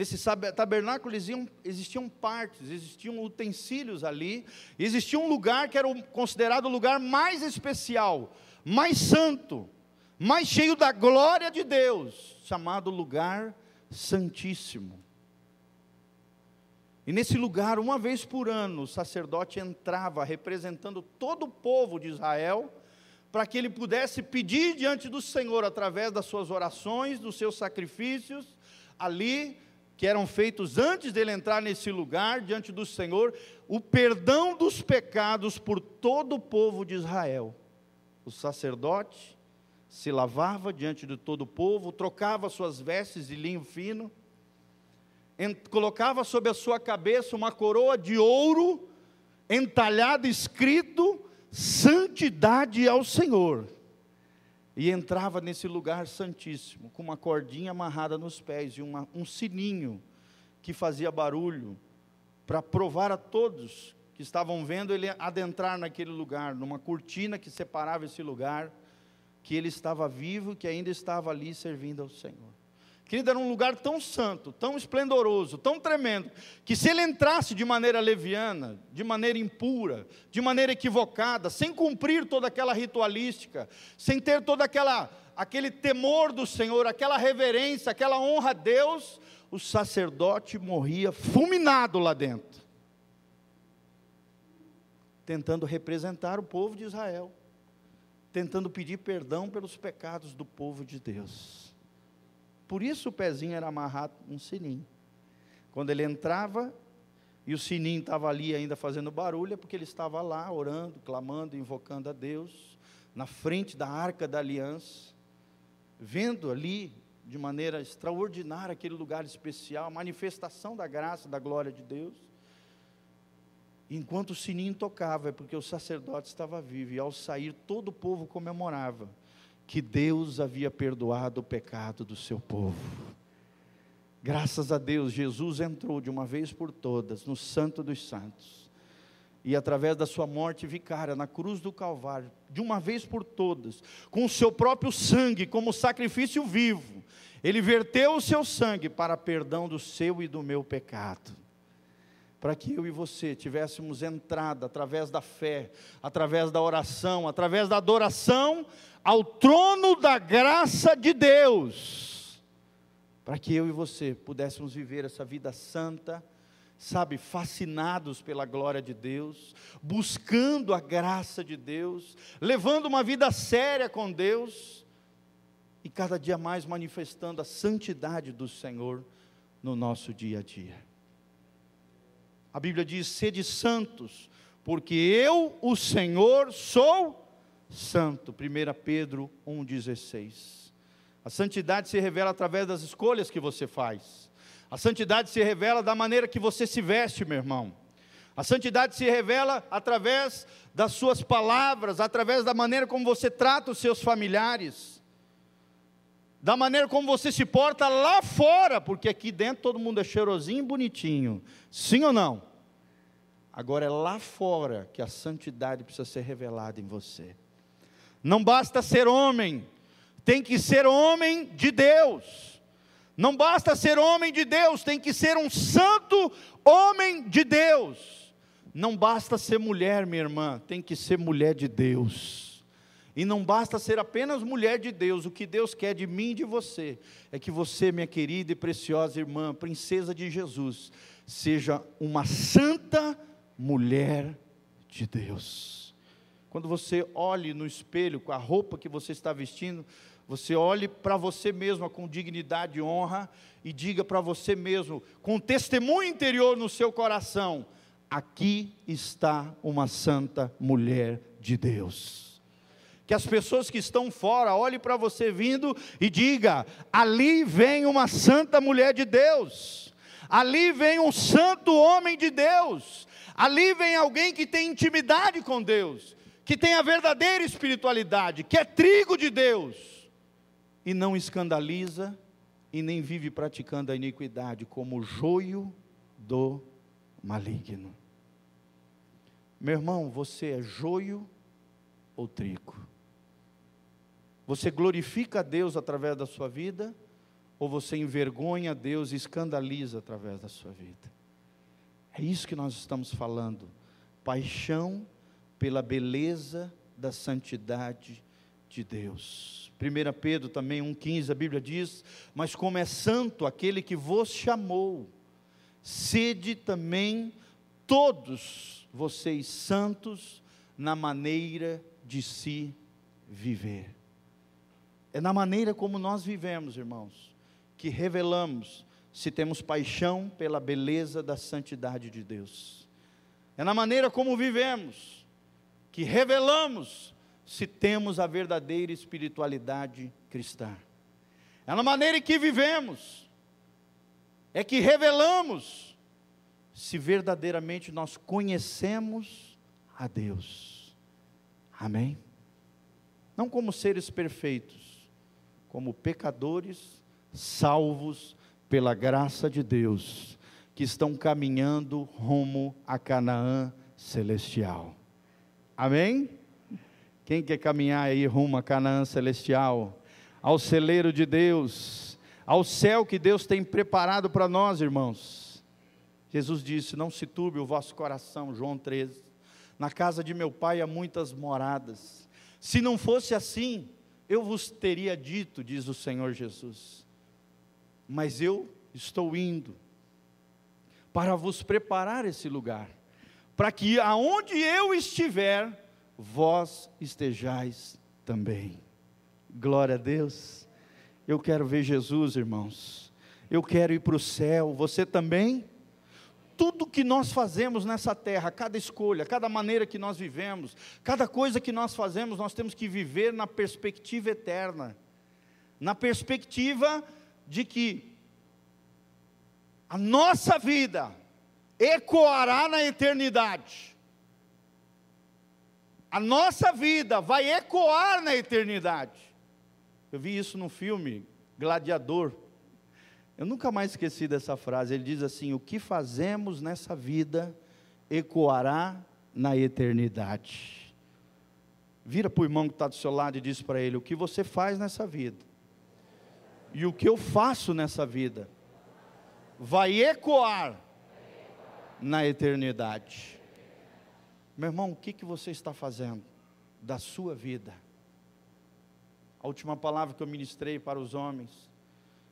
Speaker 1: Nesse tabernáculo existiam, partes, existiam utensílios ali, existia um lugar que era considerado o lugar mais especial, mais santo, mais cheio da glória de Deus, chamado lugar santíssimo. E nesse lugar, uma vez por ano, o sacerdote entrava representando todo o povo de Israel, para que ele pudesse pedir diante do Senhor, através das suas orações, dos seus sacrifícios, ali que eram feitos antes dele entrar nesse lugar diante do Senhor, o perdão dos pecados por todo o povo de Israel. O sacerdote se lavava diante de todo o povo, trocava suas vestes de linho fino, colocava sobre a sua cabeça uma coroa de ouro, entalhada, escrito: Santidade ao Senhor e entrava nesse lugar santíssimo, com uma cordinha amarrada nos pés e uma, um sininho que fazia barulho, para provar a todos que estavam vendo ele adentrar naquele lugar, numa cortina que separava esse lugar, que ele estava vivo, que ainda estava ali servindo ao Senhor. Querido, era um lugar tão santo, tão esplendoroso, tão tremendo, que se ele entrasse de maneira leviana, de maneira impura, de maneira equivocada, sem cumprir toda aquela ritualística, sem ter toda aquela aquele temor do Senhor, aquela reverência, aquela honra a Deus, o sacerdote morria fulminado lá dentro, tentando representar o povo de Israel, tentando pedir perdão pelos pecados do povo de Deus. Por isso o pezinho era amarrado um sininho. Quando ele entrava e o sininho estava ali ainda fazendo barulho, é porque ele estava lá orando, clamando, invocando a Deus, na frente da arca da aliança, vendo ali de maneira extraordinária aquele lugar especial, manifestação da graça, da glória de Deus. Enquanto o sininho tocava, é porque o sacerdote estava vivo, e ao sair todo o povo comemorava que Deus havia perdoado o pecado do seu povo. Graças a Deus, Jesus entrou de uma vez por todas no Santo dos Santos. E através da sua morte vicária na cruz do Calvário, de uma vez por todas, com o seu próprio sangue como sacrifício vivo, ele verteu o seu sangue para perdão do seu e do meu pecado para que eu e você tivéssemos entrada através da fé, através da oração, através da adoração ao trono da graça de Deus, para que eu e você pudéssemos viver essa vida santa, sabe, fascinados pela glória de Deus, buscando a graça de Deus, levando uma vida séria com Deus e cada dia mais manifestando a santidade do Senhor no nosso dia a dia. A Bíblia diz: sede santos, porque eu, o Senhor, sou santo. 1 Pedro 1,16. A santidade se revela através das escolhas que você faz. A santidade se revela da maneira que você se veste, meu irmão. A santidade se revela através das suas palavras, através da maneira como você trata os seus familiares, da maneira como você se porta lá fora, porque aqui dentro todo mundo é cheirosinho e bonitinho. Sim ou não? Agora é lá fora que a santidade precisa ser revelada em você. Não basta ser homem, tem que ser homem de Deus. Não basta ser homem de Deus, tem que ser um santo homem de Deus. Não basta ser mulher, minha irmã, tem que ser mulher de Deus. E não basta ser apenas mulher de Deus, o que Deus quer de mim e de você é que você, minha querida e preciosa irmã, princesa de Jesus, seja uma santa mulher de Deus. Quando você olhe no espelho com a roupa que você está vestindo, você olhe para você mesmo com dignidade e honra e diga para você mesmo, com testemunho interior no seu coração: aqui está uma santa mulher de Deus. Que as pessoas que estão fora olhem para você vindo e diga: ali vem uma santa mulher de Deus. Ali vem um santo homem de Deus. Ali vem alguém que tem intimidade com Deus que tem a verdadeira espiritualidade, que é trigo de Deus, e não escandaliza e nem vive praticando a iniquidade como joio do maligno. Meu irmão, você é joio ou trigo? Você glorifica a Deus através da sua vida ou você envergonha a Deus e escandaliza através da sua vida? É isso que nós estamos falando. Paixão pela beleza da santidade de Deus. 1 Pedro também 1,15, a Bíblia diz: Mas como é santo aquele que vos chamou, sede também todos vocês santos na maneira de se viver. É na maneira como nós vivemos, irmãos, que revelamos se temos paixão pela beleza da santidade de Deus. É na maneira como vivemos que revelamos se temos a verdadeira espiritualidade cristã. É na maneira em que vivemos, é que revelamos se verdadeiramente nós conhecemos a Deus. Amém? Não como seres perfeitos, como pecadores salvos pela graça de Deus, que estão caminhando rumo a Canaã celestial. Amém? Quem quer caminhar aí rumo a Canaã celestial, ao celeiro de Deus, ao céu que Deus tem preparado para nós, irmãos. Jesus disse: Não se turbe o vosso coração, João 13. Na casa de meu pai há muitas moradas. Se não fosse assim, eu vos teria dito, diz o Senhor Jesus. Mas eu estou indo para vos preparar esse lugar, para que aonde eu estiver, vós estejais também. Glória a Deus. Eu quero ver Jesus, irmãos. Eu quero ir para o céu. Você também? Tudo que nós fazemos nessa terra, cada escolha, cada maneira que nós vivemos, cada coisa que nós fazemos, nós temos que viver na perspectiva eterna. Na perspectiva de que a nossa vida ecoará na eternidade. A nossa vida vai ecoar na eternidade. Eu vi isso no filme Gladiador. Eu nunca mais esqueci dessa frase. Ele diz assim: O que fazemos nessa vida ecoará na eternidade. Vira para o irmão que está do seu lado e diz para ele: O que você faz nessa vida e o que eu faço nessa vida vai ecoar na eternidade. Meu irmão, o que, que você está fazendo da sua vida? a última palavra que eu ministrei para os homens.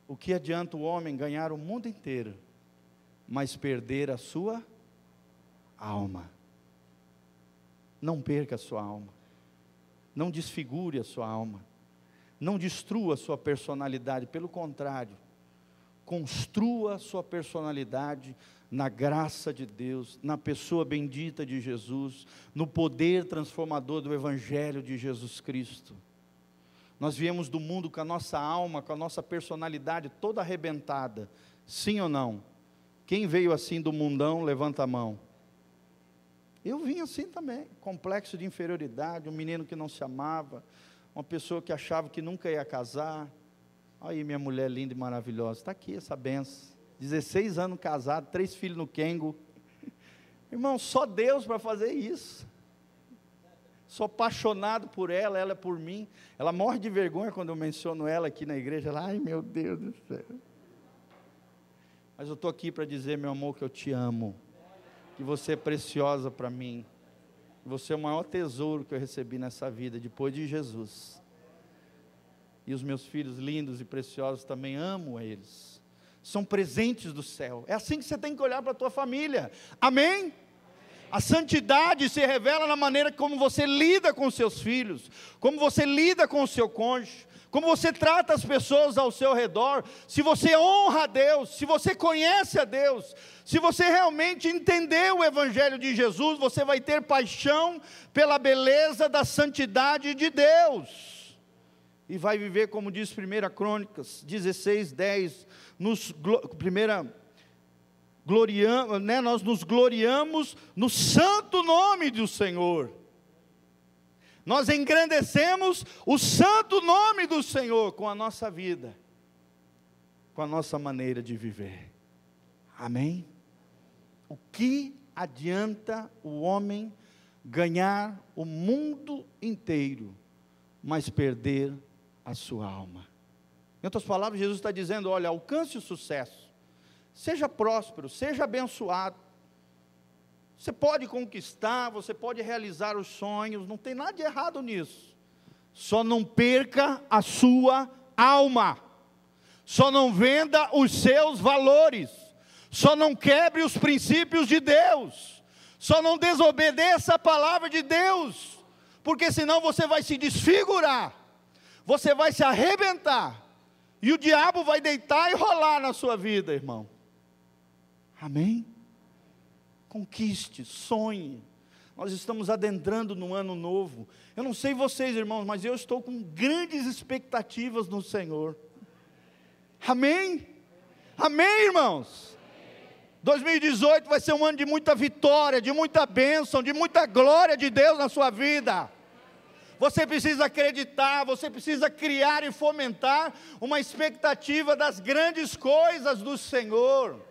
Speaker 1: O que adianta o homem ganhar o mundo inteiro, mas perder a sua alma? Não perca a sua alma, não desfigure a sua alma, não destrua a sua personalidade, pelo contrário, construa a sua personalidade na graça de Deus, na pessoa bendita de Jesus, no poder transformador do Evangelho de Jesus Cristo. Nós viemos do mundo com a nossa alma, com a nossa personalidade toda arrebentada. Sim ou não? Quem veio assim do mundão, levanta a mão. Eu vim assim também, complexo de inferioridade, um menino que não se amava, uma pessoa que achava que nunca ia casar. Aí minha mulher linda e maravilhosa, está aqui essa benção. 16 anos casado, três filhos no Kengo. Irmão, só Deus para fazer isso. Sou apaixonado por ela, ela é por mim. Ela morre de vergonha quando eu menciono ela aqui na igreja. Ela, ai meu Deus do céu. Mas eu estou aqui para dizer, meu amor, que eu te amo. Que você é preciosa para mim. Você é o maior tesouro que eu recebi nessa vida, depois de Jesus. E os meus filhos lindos e preciosos também amo eles. São presentes do céu. É assim que você tem que olhar para a tua família. Amém? A santidade se revela na maneira como você lida com seus filhos, como você lida com o seu cônjuge, como você trata as pessoas ao seu redor, se você honra a Deus, se você conhece a Deus, se você realmente entendeu o Evangelho de Jesus, você vai ter paixão pela beleza da santidade de Deus. E vai viver, como diz 1 Crônicas 16, 10, nos, primeira gloriamos, né, nós nos gloriamos no santo nome do Senhor. Nós engrandecemos o santo nome do Senhor com a nossa vida, com a nossa maneira de viver. Amém? O que adianta o homem ganhar o mundo inteiro, mas perder a sua alma? Em outras palavras, Jesus está dizendo: olha, alcance o sucesso Seja próspero, seja abençoado. Você pode conquistar, você pode realizar os sonhos, não tem nada de errado nisso. Só não perca a sua alma. Só não venda os seus valores. Só não quebre os princípios de Deus. Só não desobedeça a palavra de Deus. Porque senão você vai se desfigurar. Você vai se arrebentar. E o diabo vai deitar e rolar na sua vida, irmão. Amém? Conquiste, sonhe. Nós estamos adentrando no ano novo. Eu não sei vocês, irmãos, mas eu estou com grandes expectativas no Senhor. Amém? Amém, irmãos? 2018 vai ser um ano de muita vitória, de muita bênção, de muita glória de Deus na sua vida. Você precisa acreditar, você precisa criar e fomentar uma expectativa das grandes coisas do Senhor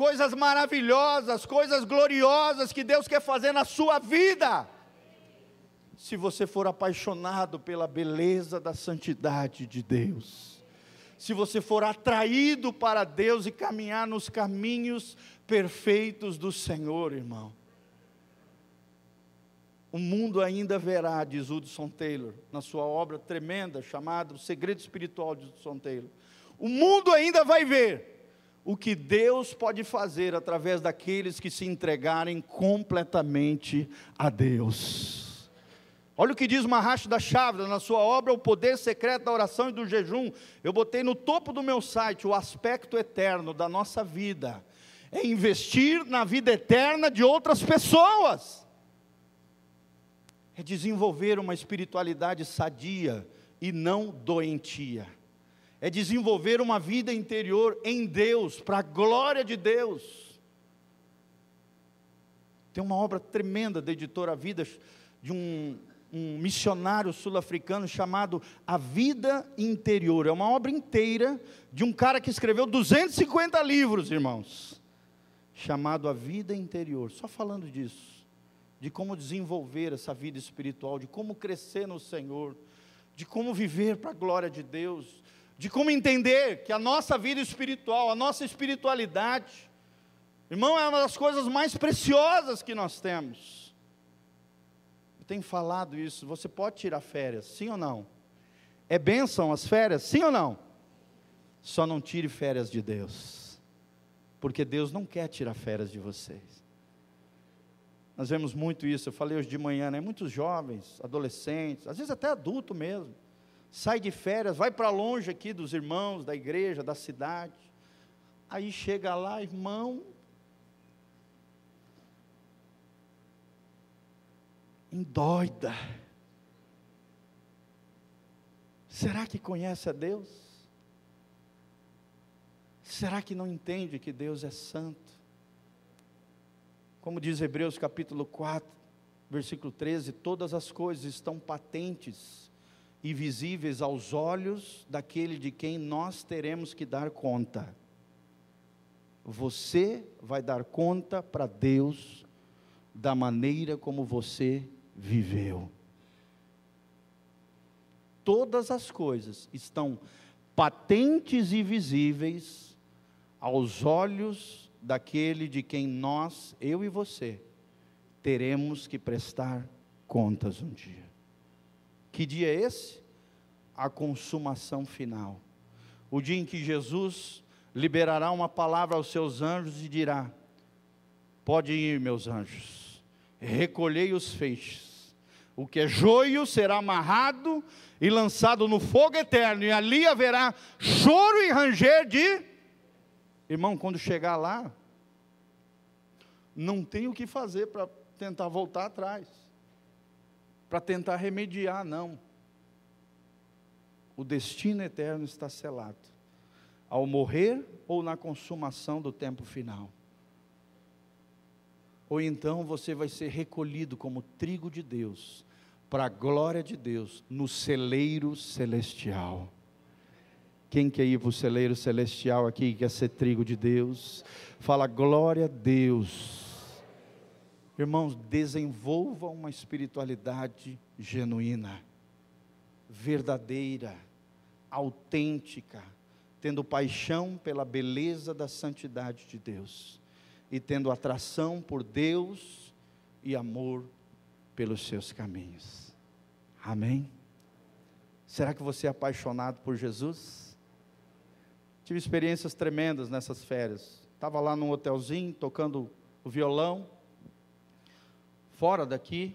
Speaker 1: coisas maravilhosas, coisas gloriosas que Deus quer fazer na sua vida. Se você for apaixonado pela beleza da santidade de Deus, se você for atraído para Deus e caminhar nos caminhos perfeitos do Senhor, irmão. O mundo ainda verá, diz Hudson Taylor, na sua obra tremenda chamada O Segredo Espiritual de Hudson Taylor. O mundo ainda vai ver o que Deus pode fazer através daqueles que se entregarem completamente a Deus. Olha o que diz Mahash da Chávila na sua obra O Poder Secreto da Oração e do Jejum. Eu botei no topo do meu site o aspecto eterno da nossa vida. É investir na vida eterna de outras pessoas é desenvolver uma espiritualidade sadia e não doentia. É desenvolver uma vida interior em Deus, para a glória de Deus. Tem uma obra tremenda da editora Vida, de um, um missionário sul-africano chamado A Vida Interior. É uma obra inteira de um cara que escreveu 250 livros, irmãos, chamado A Vida Interior, só falando disso de como desenvolver essa vida espiritual, de como crescer no Senhor, de como viver para a glória de Deus, de como entender que a nossa vida espiritual, a nossa espiritualidade, irmão, é uma das coisas mais preciosas que nós temos. Eu tenho falado isso, você pode tirar férias, sim ou não? É bênção as férias, sim ou não? Só não tire férias de Deus, porque Deus não quer tirar férias de vocês. Nós vemos muito isso, eu falei hoje de manhã, né? Muitos jovens, adolescentes, às vezes até adulto mesmo, sai de férias, vai para longe aqui dos irmãos, da igreja, da cidade. Aí chega lá, irmão, endóida. Será que conhece a Deus? Será que não entende que Deus é santo? Como diz Hebreus capítulo 4, versículo 13: todas as coisas estão patentes e visíveis aos olhos daquele de quem nós teremos que dar conta. Você vai dar conta para Deus da maneira como você viveu. Todas as coisas estão patentes e visíveis aos olhos daquele de quem nós, eu e você, teremos que prestar contas um dia. Que dia é esse? A consumação final. O dia em que Jesus liberará uma palavra aos seus anjos e dirá: Pode ir, meus anjos, recolhei os feixes. O que é joio será amarrado e lançado no fogo eterno, e ali haverá choro e ranger de Irmão, quando chegar lá, não tem o que fazer para tentar voltar atrás, para tentar remediar, não. O destino eterno está selado, ao morrer ou na consumação do tempo final. Ou então você vai ser recolhido como trigo de Deus, para a glória de Deus, no celeiro celestial. Quem quer ir para o celeiro celestial aqui, quer ser trigo de Deus? Fala glória a Deus. Irmãos, desenvolva uma espiritualidade genuína, verdadeira, autêntica, tendo paixão pela beleza da santidade de Deus e tendo atração por Deus e amor pelos seus caminhos. Amém? Será que você é apaixonado por Jesus? Tive experiências tremendas nessas férias. Estava lá num hotelzinho, tocando o violão, fora daqui,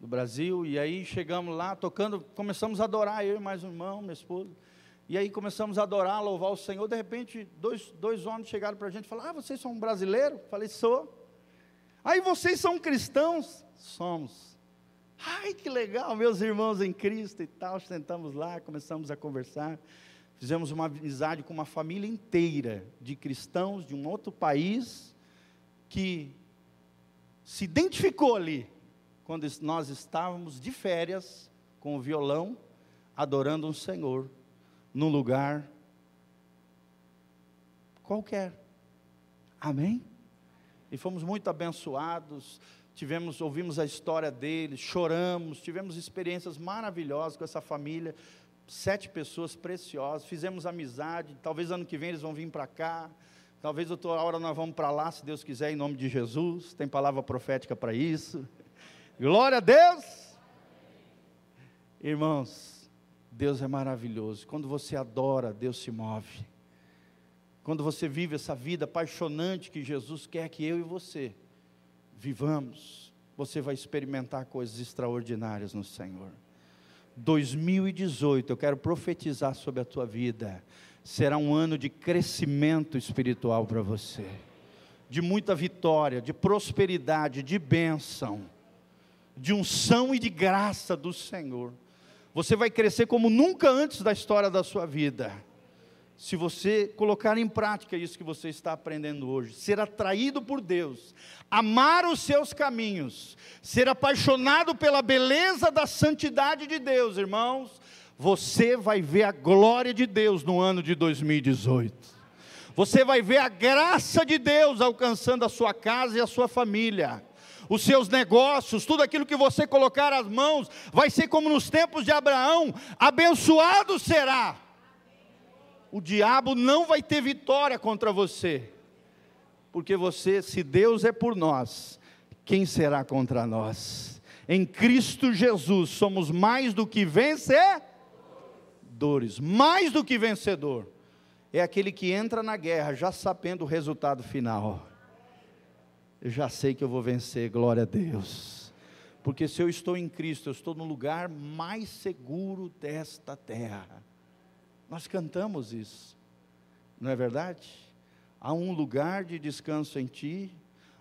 Speaker 1: do Brasil, e aí chegamos lá, tocando, começamos a adorar, eu e mais um irmão, minha esposa. E aí começamos a adorar, louvar o Senhor. De repente, dois, dois homens chegaram para a gente e falaram: Ah, vocês são um brasileiro? Falei: Sou. Aí vocês são cristãos? Somos. Ai, que legal, meus irmãos em Cristo e tal. Sentamos lá, começamos a conversar. Fizemos uma amizade com uma família inteira de cristãos de um outro país que se identificou ali quando nós estávamos de férias com o violão adorando um Senhor num lugar qualquer. Amém? E fomos muito abençoados. tivemos, ouvimos a história deles, choramos, tivemos experiências maravilhosas com essa família, sete pessoas preciosas, fizemos amizade, talvez ano que vem eles vão vir para cá, talvez outra hora nós vamos para lá, se Deus quiser, em nome de Jesus, tem palavra profética para isso. Glória a Deus! Irmãos, Deus é maravilhoso. Quando você adora, Deus se move. Quando você vive essa vida apaixonante que Jesus quer que eu e você vivamos, você vai experimentar coisas extraordinárias no Senhor. 2018, eu quero profetizar sobre a tua vida, será um ano de crescimento espiritual para você, de muita vitória, de prosperidade, de bênção, de unção e de graça do Senhor. Você vai crescer como nunca antes da história da sua vida se você colocar em prática isso que você está aprendendo hoje, ser atraído por Deus, amar os seus caminhos, ser apaixonado pela beleza da santidade de Deus, irmãos, você vai ver a glória de Deus no ano de 2018. Você vai ver a graça de Deus alcançando a sua casa e a sua família os seus negócios, tudo aquilo que você colocar as mãos, vai ser como nos tempos de Abraão: abençoado será o diabo não vai ter vitória contra você, porque você, se Deus é por nós, quem será contra nós? Em Cristo Jesus somos mais do que vencedores, mais do que vencedor. É aquele que entra na guerra já sabendo o resultado final. Eu já sei que eu vou vencer, glória a Deus. Porque se eu estou em Cristo, eu estou no lugar mais seguro desta terra. Nós cantamos isso, não é verdade? Há um lugar de descanso em ti,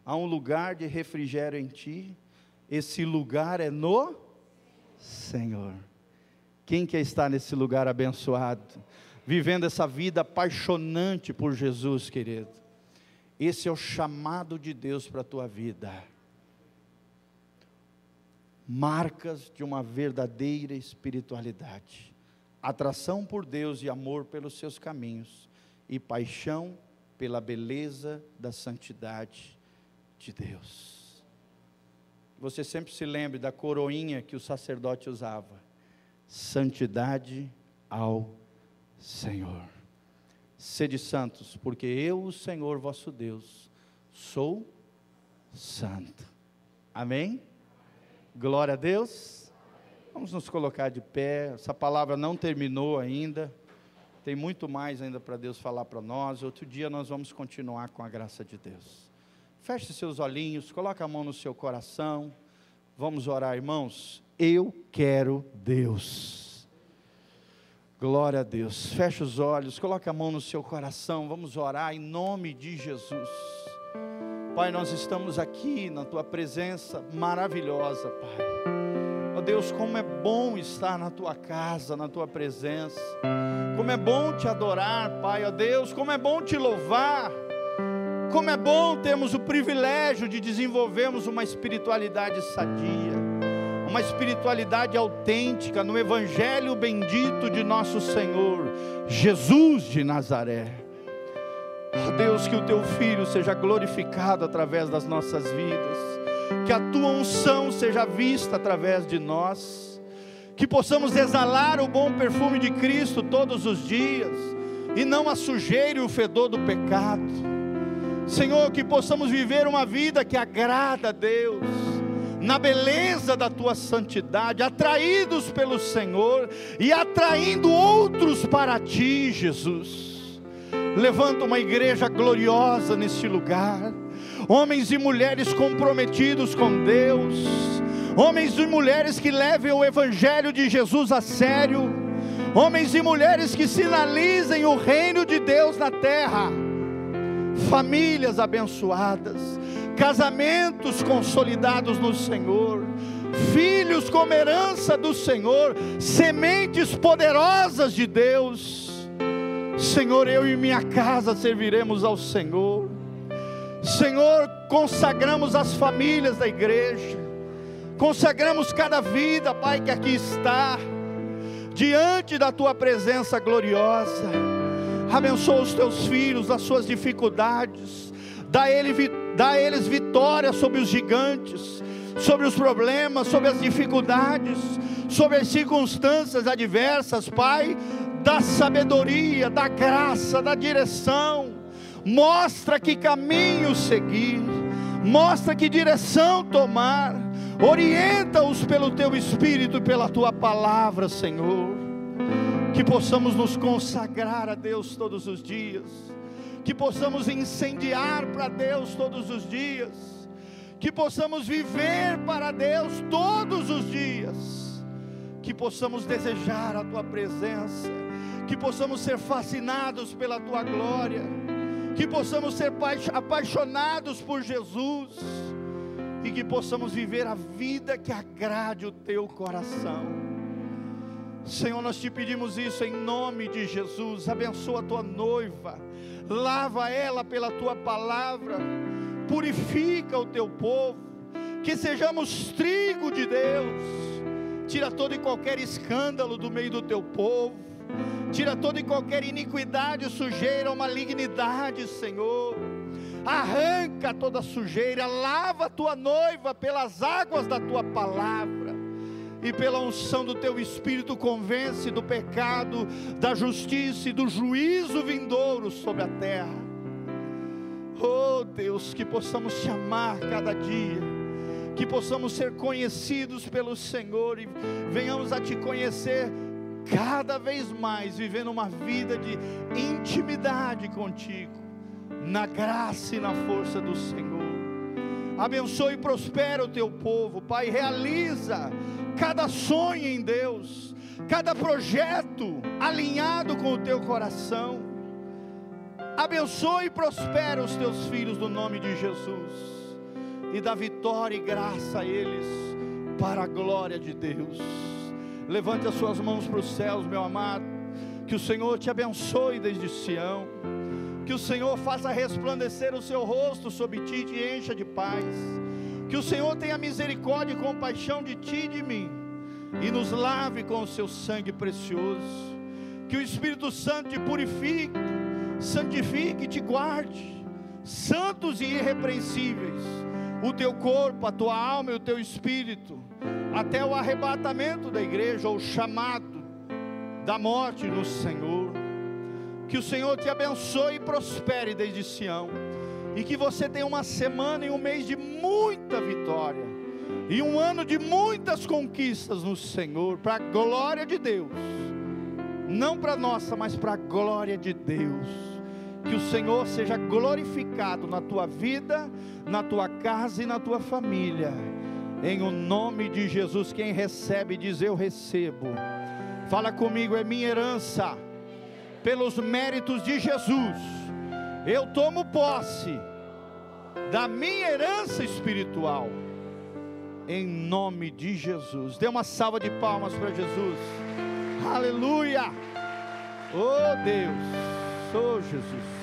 Speaker 1: há um lugar de refrigério em ti, esse lugar é no Senhor. Quem quer estar nesse lugar abençoado, vivendo essa vida apaixonante por Jesus, querido? Esse é o chamado de Deus para a tua vida. Marcas de uma verdadeira espiritualidade atração por Deus e amor pelos seus caminhos, e paixão pela beleza da santidade de Deus. Você sempre se lembre da coroinha que o sacerdote usava: santidade ao Senhor. Sede santos, porque eu, o Senhor vosso Deus, sou santo. Amém? Glória a Deus. Vamos nos colocar de pé. Essa palavra não terminou ainda. Tem muito mais ainda para Deus falar para nós. Outro dia nós vamos continuar com a graça de Deus. Feche seus olhinhos, coloque a mão no seu coração. Vamos orar, irmãos. Eu quero Deus. Glória a Deus. Feche os olhos, coloque a mão no seu coração. Vamos orar em nome de Jesus. Pai, nós estamos aqui na tua presença maravilhosa, Pai. Ó oh Deus, como é bom estar na tua casa, na tua presença. Como é bom te adorar, Pai, ó oh Deus, como é bom te louvar. Como é bom termos o privilégio de desenvolvermos uma espiritualidade sadia, uma espiritualidade autêntica no evangelho bendito de nosso Senhor Jesus de Nazaré. Ó oh Deus, que o teu filho seja glorificado através das nossas vidas que a tua unção seja vista através de nós, que possamos exalar o bom perfume de Cristo todos os dias, e não a sujeira e o fedor do pecado. Senhor, que possamos viver uma vida que agrada a Deus, na beleza da tua santidade, atraídos pelo Senhor e atraindo outros para ti, Jesus. Levanta uma igreja gloriosa neste lugar homens e mulheres comprometidos com Deus, homens e mulheres que levem o Evangelho de Jesus a sério, homens e mulheres que sinalizem o reino de Deus na terra, famílias abençoadas, casamentos consolidados no Senhor, filhos como herança do Senhor, sementes poderosas de Deus. Senhor, eu e minha casa serviremos ao Senhor. Senhor, consagramos as famílias da igreja, consagramos cada vida, Pai, que aqui está, diante da tua presença gloriosa. Abençoa os teus filhos, as suas dificuldades, dá, ele, dá a eles vitória sobre os gigantes, sobre os problemas, sobre as dificuldades, sobre as circunstâncias adversas, Pai, da sabedoria, da graça, da direção. Mostra que caminho seguir, mostra que direção tomar. Orienta-os pelo teu espírito e pela tua palavra, Senhor. Que possamos nos consagrar a Deus todos os dias, que possamos incendiar para Deus todos os dias, que possamos viver para Deus todos os dias, que possamos desejar a tua presença. Que possamos ser fascinados pela tua glória, que possamos ser apaixonados por Jesus e que possamos viver a vida que agrade o teu coração. Senhor, nós te pedimos isso em nome de Jesus. Abençoa a tua noiva, lava ela pela tua palavra, purifica o teu povo, que sejamos trigo de Deus. Tira todo e qualquer escândalo do meio do teu povo tira toda e qualquer iniquidade, sujeira ou malignidade, Senhor. Arranca toda sujeira, lava a tua noiva pelas águas da tua palavra e pela unção do teu espírito convence do pecado, da justiça e do juízo vindouro sobre a terra. Oh Deus, que possamos te amar cada dia, que possamos ser conhecidos pelo Senhor e venhamos a te conhecer cada vez mais vivendo uma vida de intimidade contigo, na graça e na força do Senhor. Abençoe e prospera o teu povo, Pai. Realiza cada sonho em Deus, cada projeto alinhado com o teu coração. Abençoe e prospera os teus filhos no nome de Jesus. E dá vitória e graça a eles, para a glória de Deus. Levante as suas mãos para os céus, meu amado. Que o Senhor te abençoe desde Sião. Que o Senhor faça resplandecer o seu rosto sobre ti e te encha de paz. Que o Senhor tenha misericórdia e compaixão de ti e de mim. E nos lave com o seu sangue precioso. Que o Espírito Santo te purifique, santifique e te guarde. Santos e irrepreensíveis. O teu corpo, a tua alma e o teu espírito até o arrebatamento da igreja, ou chamado da morte no Senhor. Que o Senhor te abençoe e prospere desde Sião, e que você tenha uma semana e um mês de muita vitória, e um ano de muitas conquistas no Senhor, para a glória de Deus, não para nossa, mas para a glória de Deus. Que o Senhor seja glorificado na tua vida, na tua casa e na tua família em o nome de Jesus, quem recebe diz eu recebo. Fala comigo, é minha herança. Pelos méritos de Jesus, eu tomo posse da minha herança espiritual. Em nome de Jesus. Dê uma salva de palmas para Jesus. Aleluia. Oh Deus. Oh Jesus.